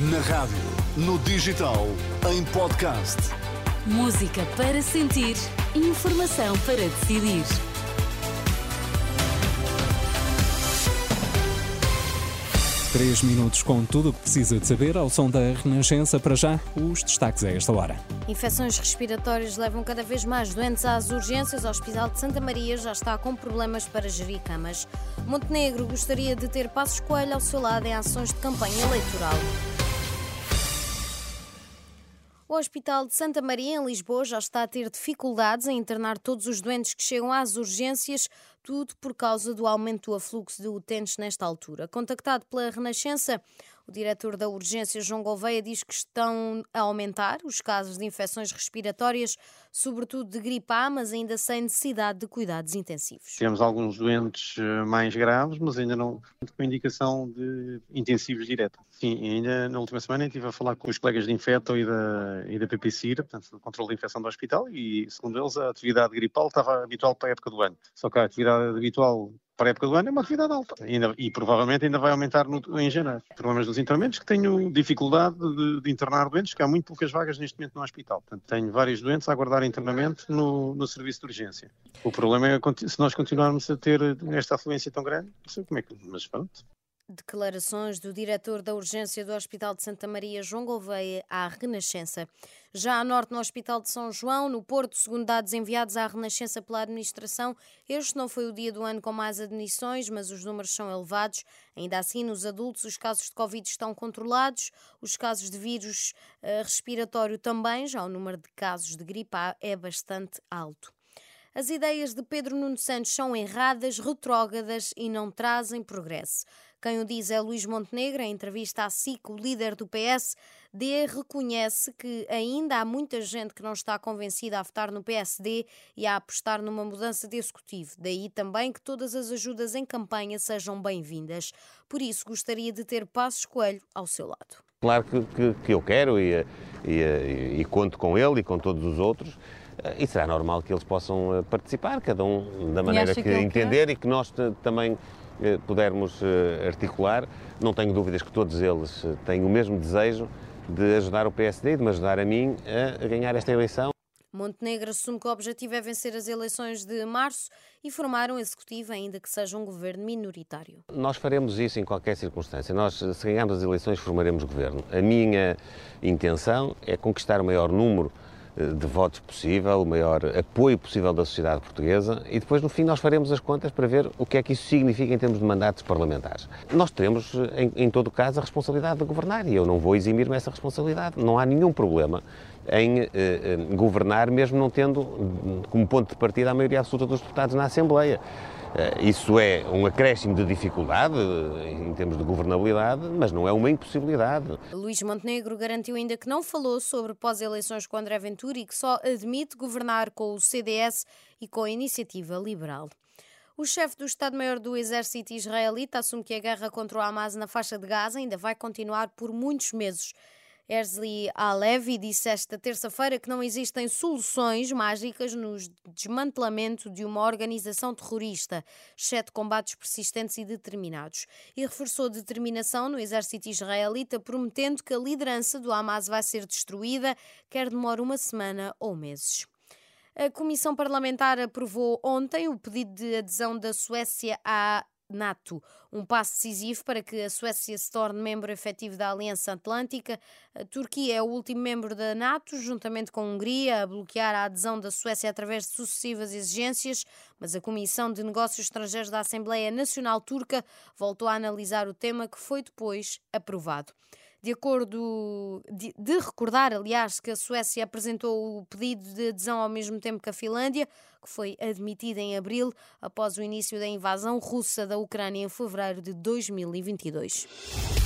Na rádio, no digital, em podcast. Música para sentir, informação para decidir. Três minutos com tudo o que precisa de saber ao som da Renascença. Para já, os destaques a esta hora. Infecções respiratórias levam cada vez mais doentes às urgências. O Hospital de Santa Maria já está com problemas para gerir camas. Montenegro gostaria de ter Passos Coelho ao seu lado em ações de campanha eleitoral. O Hospital de Santa Maria, em Lisboa, já está a ter dificuldades em internar todos os doentes que chegam às urgências, tudo por causa do aumento do afluxo de utentes nesta altura. Contactado pela Renascença, o diretor da urgência, João Gouveia, diz que estão a aumentar os casos de infecções respiratórias, sobretudo de gripe A, mas ainda sem necessidade de cuidados intensivos. Temos alguns doentes eh, mais graves, mas ainda não com indicação de intensivos diretos. Sim, ainda na última semana estive a falar com os colegas de Infeto e da, e da PPCIR, portanto, do controle de infecção do hospital, e segundo eles a atividade gripal estava habitual para a época do ano. Só que a atividade habitual para a época do ano é uma atividade alta ainda, e provavelmente ainda vai aumentar no, em janeiro. Problemas dos internamentos que tenho dificuldade de, de, internar doentes, que há muito poucas vagas neste momento no hospital. Portanto, tenho vários doentes a aguardar internamento no, no serviço de urgência. O problema é se nós continuarmos a ter esta afluência tão grande, não sei como é que. Mas pronto. Declarações do diretor da urgência do Hospital de Santa Maria, João Gouveia, à Renascença. Já a norte, no Hospital de São João, no Porto, segundo dados enviados à Renascença pela administração, este não foi o dia do ano com mais admissões, mas os números são elevados. Ainda assim, nos adultos, os casos de Covid estão controlados, os casos de vírus uh, respiratório também, já o número de casos de gripe é bastante alto. As ideias de Pedro Nuno Santos são erradas, retrógradas e não trazem progresso. Quem o diz é Luís Montenegro, em entrevista à SIC, o líder do PS, D reconhece que ainda há muita gente que não está convencida a votar no PSD e a apostar numa mudança de executivo. Daí também que todas as ajudas em campanha sejam bem-vindas. Por isso, gostaria de ter Passos Coelho ao seu lado. Claro que, que, que eu quero e, e, e, e conto com ele e com todos os outros e será normal que eles possam eh, participar, cada um da maneira que, que entender quer? e que nós também eh, pudermos eh, articular. Não tenho dúvidas que todos eles têm o mesmo desejo de ajudar o PSD e de me ajudar a mim a ganhar esta eleição. Montenegro assume que o objetivo é vencer as eleições de março e formar um executivo, ainda que seja um governo minoritário. Nós faremos isso em qualquer circunstância. Nós, se ganharmos as eleições, formaremos governo. A minha intenção é conquistar o maior número de votos possível, o maior apoio possível da sociedade portuguesa e depois, no fim, nós faremos as contas para ver o que é que isso significa em termos de mandatos parlamentares. Nós teremos, em, em todo caso, a responsabilidade de governar e eu não vou eximir-me essa responsabilidade. Não há nenhum problema em eh, eh, governar, mesmo não tendo como ponto de partida a maioria absoluta dos deputados na Assembleia. Eh, isso é um acréscimo de dificuldade eh, em termos de governabilidade, mas não é uma impossibilidade. Luís Montenegro garantiu ainda que não falou sobre pós-eleições com André Ventura e que só admite governar com o CDS e com a Iniciativa Liberal. O chefe do Estado-Maior do Exército Israelita assume que a guerra contra o Hamas na faixa de Gaza ainda vai continuar por muitos meses. Erzli Alevi disse esta terça-feira que não existem soluções mágicas no desmantelamento de uma organização terrorista, exceto combates persistentes e determinados. E reforçou determinação no exército israelita, prometendo que a liderança do Hamas vai ser destruída, quer demore uma semana ou meses. A Comissão Parlamentar aprovou ontem o pedido de adesão da Suécia à NATO, um passo decisivo para que a Suécia se torne membro efetivo da Aliança Atlântica. A Turquia é o último membro da NATO, juntamente com a Hungria, a bloquear a adesão da Suécia através de sucessivas exigências, mas a Comissão de Negócios Estrangeiros da Assembleia Nacional Turca voltou a analisar o tema que foi depois aprovado de acordo de, de, recordar, aliás, que a Suécia apresentou o pedido de adesão ao mesmo tempo que a Finlândia, que foi admitida em abril após o início da invasão russa da Ucrânia em fevereiro de 2022.